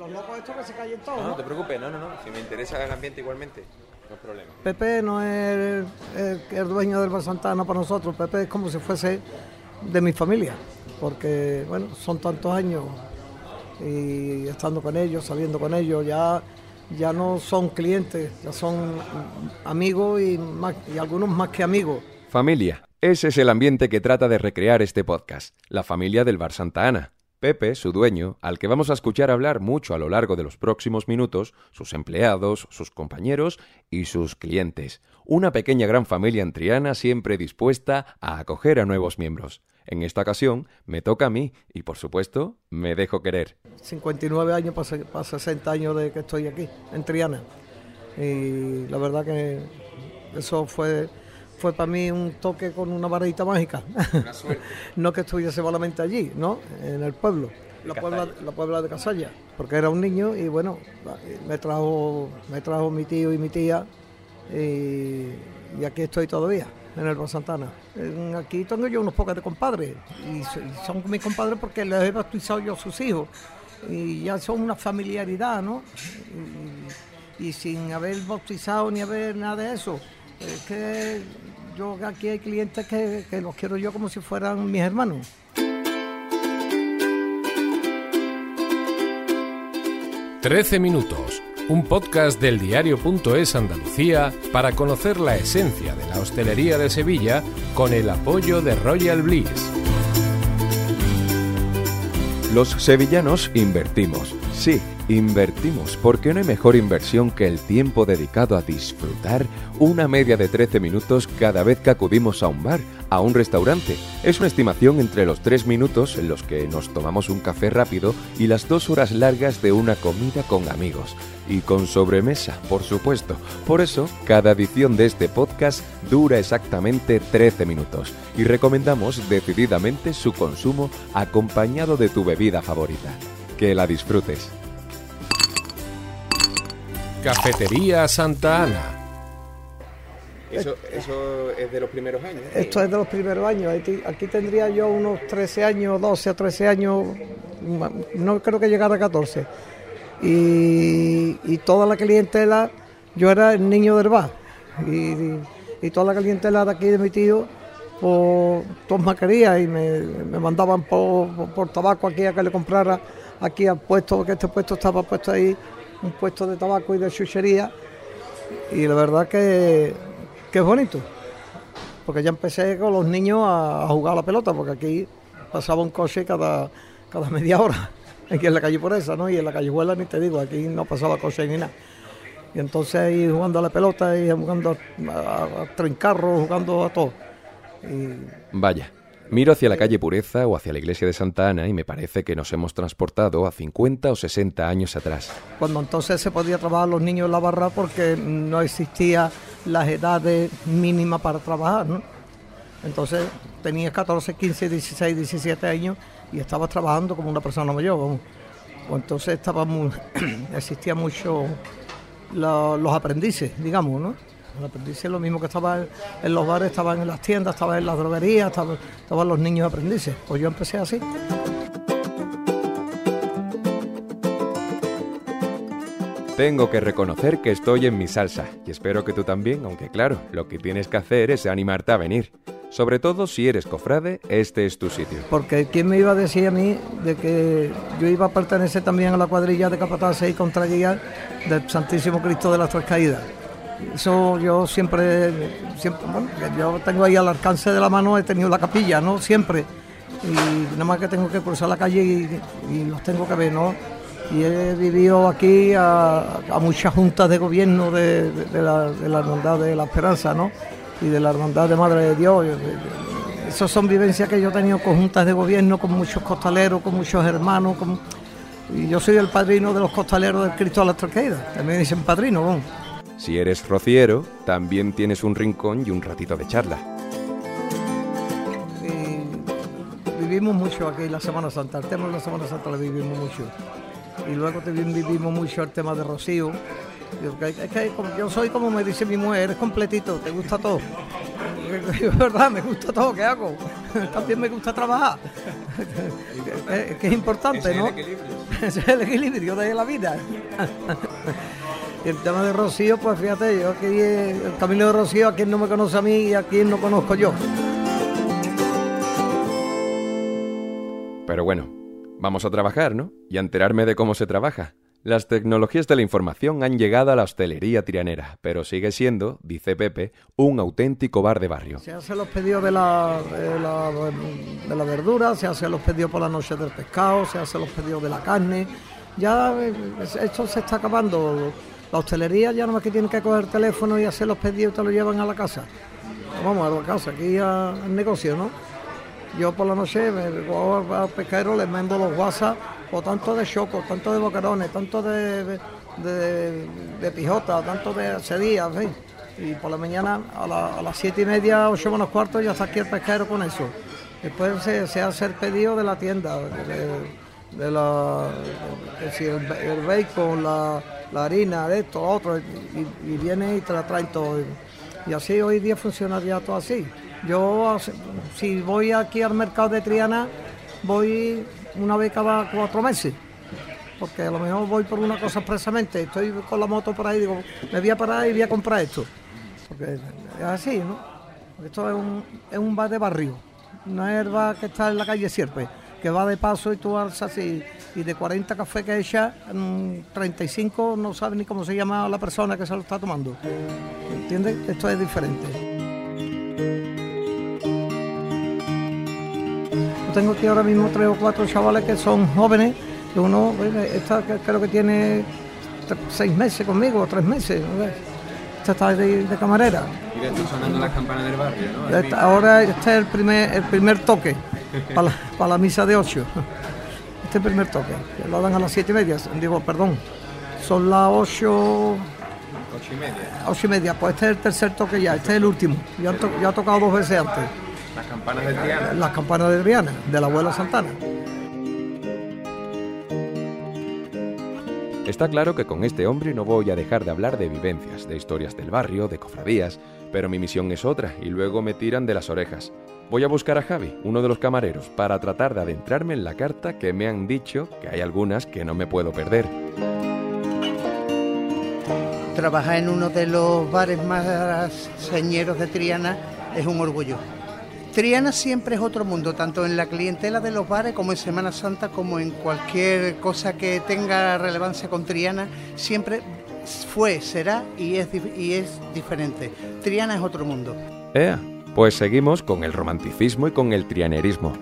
los locos estos que se callen todos. No, ¿no? no te preocupes, no, no, no. Si me interesa el ambiente igualmente, no hay problema. Pepe no es el, el dueño del Bar Santana para nosotros, Pepe es como si fuese de mi familia, porque bueno, son tantos años y estando con ellos, saliendo con ellos, ya, ya no son clientes, ya son amigos y, más, y algunos más que amigos. Familia. Ese es el ambiente que trata de recrear este podcast, la familia del Bar Santa Ana. Pepe, su dueño, al que vamos a escuchar hablar mucho a lo largo de los próximos minutos, sus empleados, sus compañeros y sus clientes. Una pequeña gran familia en Triana siempre dispuesta a acoger a nuevos miembros. En esta ocasión me toca a mí y, por supuesto, me dejo querer. 59 años para, para 60 años de que estoy aquí, en Triana. Y la verdad que eso fue fue para mí un toque con una varita mágica. Una suerte. no que estuviese solamente allí, ¿no? En el pueblo, la puebla, la puebla de Casalla, porque era un niño y bueno, me trajo, me trajo mi tío y mi tía y, y aquí estoy todavía, en el Santana. Aquí tengo yo unos pocos de compadres y son mis compadres porque les he bautizado yo a sus hijos y ya son una familiaridad, ¿no? Y, y sin haber bautizado ni haber nada de eso. Es que yo aquí hay clientes que, que los quiero yo como si fueran mis hermanos. 13 minutos, un podcast del diario.es Andalucía para conocer la esencia de la hostelería de Sevilla con el apoyo de Royal Bliss. Los sevillanos invertimos. Sí, invertimos, porque no hay mejor inversión que el tiempo dedicado a disfrutar una media de 13 minutos cada vez que acudimos a un bar, a un restaurante. Es una estimación entre los 3 minutos en los que nos tomamos un café rápido y las 2 horas largas de una comida con amigos. Y con sobremesa, por supuesto. Por eso, cada edición de este podcast dura exactamente 13 minutos y recomendamos decididamente su consumo acompañado de tu bebida favorita. Que la disfrutes. Cafetería Santa Ana. Eso, eso es de los primeros años. ¿eh? Esto es de los primeros años. Aquí, tendría yo unos 13 años, 12 o 13 años, no creo que llegara a 14. Y, y toda la clientela, yo era el niño del bar. Y, y toda la clientela de aquí de mi tío, pues todos me querían y me, me mandaban por, por- por tabaco aquí a que le comprara aquí al puesto, porque este puesto estaba puesto ahí, un puesto de tabaco y de chuchería. Y la verdad que, es bonito porque ya empecé con los niños a, jugar a la pelota, porque aquí pasaba un coche cada, cada media hora, aquí en la calle por esa, ¿no? Y en la callejuela ni te digo, aquí no pasaba coche ni nada. Y entonces ahí jugando a la pelota, y jugando a, a, a jugando a todo. Y Vaya, miro hacia la calle Pureza o hacia la iglesia de Santa Ana y me parece que nos hemos transportado a 50 o 60 años atrás. cuando entonces se podía trabajar los niños en la barra porque no existía las edades mínimas para trabajar, ¿no? Entonces tenías 14, 15, 16, 17 años y estabas trabajando como una persona mayor, vamos. O entonces estaba muy, existía mucho los aprendices, digamos, ¿no? Aprendices lo mismo que estaban en los bares, estaban en las tiendas, estaban en las droguerías, estaban, estaban los niños aprendices. Pues yo empecé así. Tengo que reconocer que estoy en mi salsa y espero que tú también, aunque claro, lo que tienes que hacer es animarte a venir. Sobre todo si eres cofrade, este es tu sitio. Porque quién me iba a decir a mí de que yo iba a pertenecer también a la cuadrilla de capataces y contraguías del Santísimo Cristo de las Tres Caídas. Eso yo siempre, siempre bueno, yo tengo ahí al alcance de la mano, he tenido la capilla, ¿no? Siempre. Y nada más que tengo que cruzar la calle y, los tengo que ver, ¿no? Y he vivido aquí a, a muchas juntas de gobierno de, la, la Hermandad de la Esperanza, ¿no? Y de la Hermandad de Madre de Dios. Esas son vivencias que yo he tenido con juntas de gobierno, con muchos costaleros, con muchos hermanos. Y yo soy el padrino de los costaleros del Cristo las Tres Caídas. También dicen padrino, ¿no? Si eres rociero, también tienes un rincón y un ratito de charla. Y vivimos mucho aquí la Semana Santa. El tema de la Semana Santa lo vivimos mucho. Y luego también vivimos mucho el tema de Rocío. Yo, que- es que yo soy como me dice mi mujer, eres completito, te gusta todo. Es verdad, me gusta todo, ¿qué hago? También me gusta trabajar. que, que es importante, ¿no? Ese es el equilibrio de la vida. Y el tema de Rocío, pues fíjate, yo aquí, el camino de Rocío, a quien no me conoce a mí y a quien no conozco yo. Pero bueno, vamos a trabajar, ¿no? Y a enterarme de cómo se trabaja. Las tecnologías de la información han llegado a la hostelería trianera, pero sigue siendo, dice Pepe, un auténtico bar de barrio. Se hacen los pedidos de la, de la, de la verdura, se hacen los pedidos por la noche del pescado, se hacen los pedidos de la carne. Ya eh, esto se está acabando. La hostelería ya no más que tienen que coger el teléfono y hacer los pedidos y te lo llevan a la casa. Vamos a la casa, aquí al negocio, ¿no? Yo por la noche me voy al pesquero, les mando los WhatsApp, o tanto de choco, tanto de boquerones, tanto de, de, de- de pijota, tanto de cedilla, en. Y por la mañana a, la- a las siete y media, ocho menos cuarto, ya está aquí el pesquero con eso. Después se, se hace el pedido de la tienda, de la, el, el bacon, la, la harina, de esto, lo otro, y, y viene y te la traen todo. Y así hoy día funciona ya todo así. Yo, si voy aquí al mercado de Triana, voy una vez cada cuatro meses. Porque a lo mejor voy por una cosa expresamente. Estoy con la moto por ahí, digo, me voy a parar y voy a comprar esto. Porque es así, ¿no? Esto es un, es un bar de barrio. No es que está en la calle Sierpe, que va de paso y tú alzas y, y de 40 cafés que echa, mm, 35 no sabe ni cómo se llama la persona que se lo está tomando. ¿Entiendes? Esto es diferente. Yo tengo aquí ahora mismo tres o cuatro chavales que son jóvenes, que uno, esta creo que tiene seis meses conmigo, o tres meses. ¿no ves? Esta está de, de camarera. Mira, están sonando las campanas del barrio, ¿no? Esta- ahora este es el primer, el primer toque para la, para la misa de ocho. Este es el primer toque, que lo dan a las siete y media. Digo, perdón, son las ocho, Ocho y media. ocho y media. Pues este es el tercer toque ya, este es el último. Ya, to- ya ha tocado dos veces antes. Las campanas del Triana. Las campanas de Adriana, de la abuela Santana. Está claro que con este hombre no voy a dejar de hablar de vivencias, de historias del barrio, de cofradías, pero mi misión es otra y luego me tiran de las orejas. Voy a buscar a Javi, uno de los camareros, para tratar de adentrarme en la carta que me han dicho que hay algunas que no me puedo perder. Trabajar en uno de los bares más señeros de Triana es un orgullo. Triana siempre es otro mundo, tanto en la clientela de los bares como en Semana Santa, como en cualquier cosa que tenga relevancia con Triana, siempre fue, será y es, y es diferente. Triana es otro mundo. Ea, pues seguimos con el romanticismo y con el trianerismo.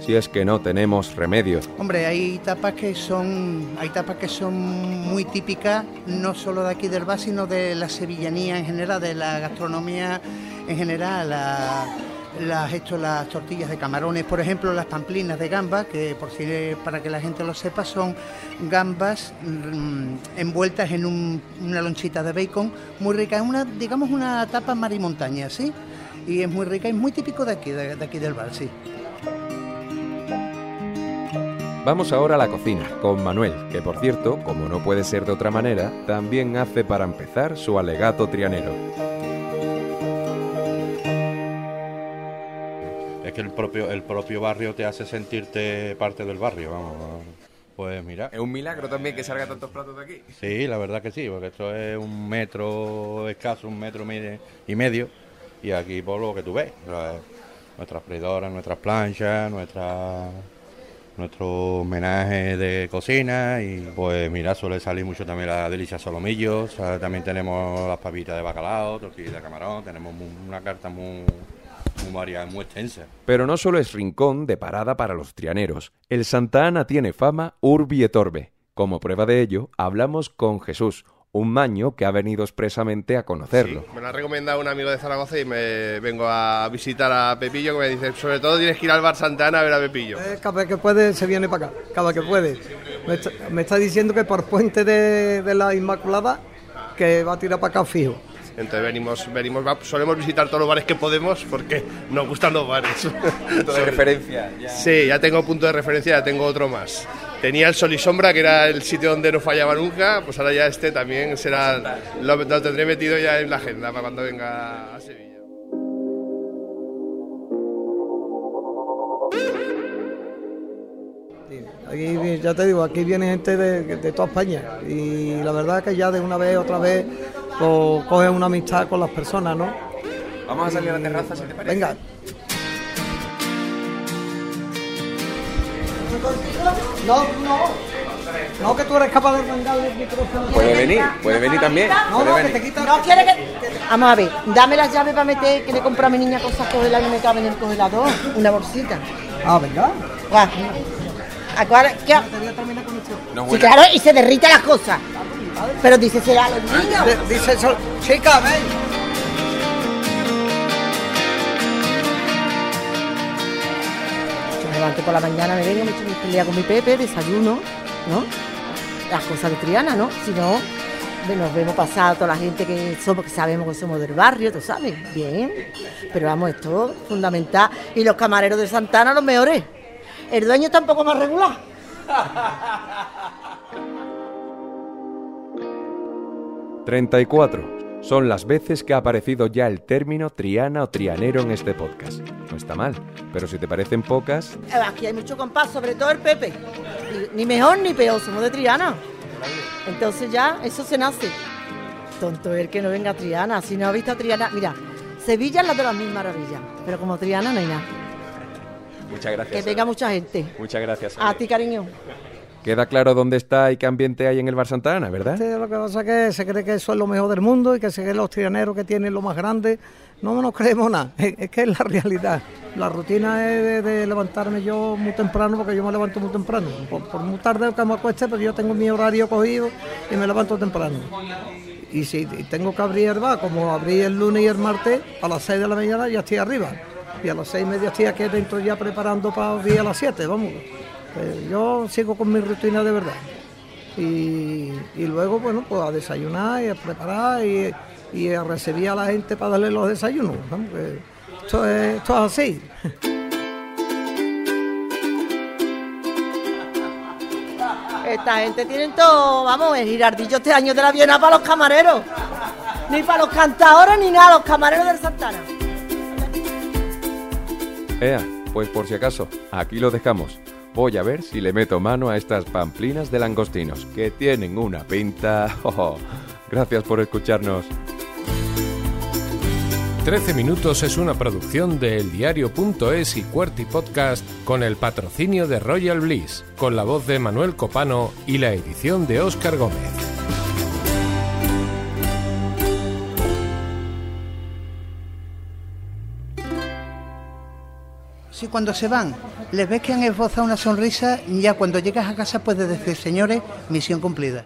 Si es que no tenemos remedio. Hombre, hay tapas que son, hay tapas que son muy típicas, no solo de aquí del bar, sino de la sevillanía en general, de la gastronomía en general, la- las, esto, las tortillas de camarones, por ejemplo, las pamplinas de gambas, que por si para que la gente lo sepa, son gambas mm, envueltas en un- una lonchita de bacon, muy rica, es una, digamos una tapa mar y montaña, ¿sí? Y es muy rica y muy típico de aquí, de- de aquí del bar, sí. Vamos ahora a la cocina, con Manuel, que por cierto, como no puede ser de otra manera, también hace para empezar su alegato trianero. Es que el propio, el propio barrio te hace sentirte parte del barrio, vamos. Pues mira, Es un milagro también que salga tantos platos de aquí. sí, la verdad que sí, porque esto es un metro escaso, un metro y medio, y aquí por lo que tú ves, nuestras freidoras, nuestras planchas, nuestra, nuestro homenaje de cocina, y pues mira, suele salir mucho también la delicia solomillos, ¿sabes? también tenemos las papitas de bacalao, tortillas de camarón, tenemos una carta muy, muy variada, muy extensa. Pero no solo es rincón de parada para los trianeros. El Santa Ana tiene fama urbi et orbe. Como prueba de ello, hablamos con Jesús, un maño que ha venido expresamente a conocerlo. Me lo ha recomendado un amigo de Zaragoza y me vengo a visitar a Pepillo que me dice, sobre todo tienes que ir al bar Santana a ver a Pepillo. Eh, Cada vez que puede se viene para acá, cada que puede. Me está, me está diciendo que por puente de, de la Inmaculada que va a tirar para acá fijo. Entonces venimos, venimos, va- solemos visitar todos los bares que podemos porque nos gustan los bares. Punto de referencia. Ya. Sí, ya tengo punto de referencia, ya tengo otro más. Tenía el Sol y Sombra, que era el sitio donde no fallaba nunca, pues ahora ya este también será, lo, lo tendré metido ya en la agenda para cuando venga a Sevilla. Aquí, ya te digo, aquí viene gente de, de toda España y la verdad que ya de una vez, otra vez, pues, coges una amistad con las personas, ¿no? Vamos a salir a la terraza, si te parece. Venga. No, no. No, que tú eres capaz de arrancarle el micrófono. Puede venir, puede venir también. No, no, que te quita. No quiere que. Vamos a ver, dame las llaves para meter, que le compro a mi niña cosas congeladas y me caben en el congelador. Una bolsita. Ah, venga. Guau. ¿A cuál- qué? No, Sí, bueno. claro, y se derrita las cosas. Pero dice, será a los niños. De- Dice eso. Chica, ven. Levanto por la mañana, me vengo, me echo mi pelea con mi Pepe, desayuno, ¿no? Las cosas de Triana, ¿no? Si no, nos vemos pasado toda la gente que somos, que sabemos que somos del barrio, tú sabes, bien. Pero vamos, esto es fundamental. Y los camareros de Santana, los mejores. El dueño está un poco más regular. 34. Son las veces que ha aparecido ya el término triana o trianero en este podcast. No está mal, pero si te parecen pocas, Eh, Aquí hay mucho compás, sobre todo el Pepe. Ni mejor ni peor, somos de Triana. Entonces ya, eso se nace. Tonto el que no venga a Triana. Si no ha visto a Triana, mira, Sevilla es la de las mil maravillas, pero como Triana no hay nada. Muchas gracias. Que venga mucha gente. Muchas gracias. A ti, cariño. Queda claro dónde está y qué ambiente hay en el Bar Santa Ana, ¿verdad? Este, lo que pasa es que se cree que eso es lo mejor del mundo y que se cree los trianeros que tienen lo más grande. No nos creemos nada, es, que es la realidad. La rutina es de, levantarme yo muy temprano, porque yo me levanto muy temprano. Por, muy tarde que me acueste, pero yo tengo mi horario cogido y me levanto temprano. Y si tengo que abrir el bar, como abrí el lunes y el martes, a las 6 de la mañana ya estoy arriba. Y a las 6 y media estoy aquí dentro ya preparando para abrir a las 7, vamos. Eh, yo sigo con mi rutina de verdad y, y luego, bueno, pues a desayunar y a preparar y, y a recibir a la gente para darle los desayunos. que esto, es, esto es así. Esta gente tiene todo, vamos, el girardillo este año de la Viena para los camareros. Ni para los cantadores ni nada, los camareros del Santana. Ea, pues por si acaso, aquí lo dejamos. Voy a ver si le meto mano a estas pamplinas de langostinos, que tienen una pinta... Oh, gracias por escucharnos. 13 Minutos es una producción de eldiario.es y Cuerty Podcast con el patrocinio de Royal Bliss, con la voz de Manuel Copano y la edición de Óscar Gómez. Sí, cuando se van, les ves que han esbozado una sonrisa, ya cuando llegas a casa puedes decir, señores, misión cumplida.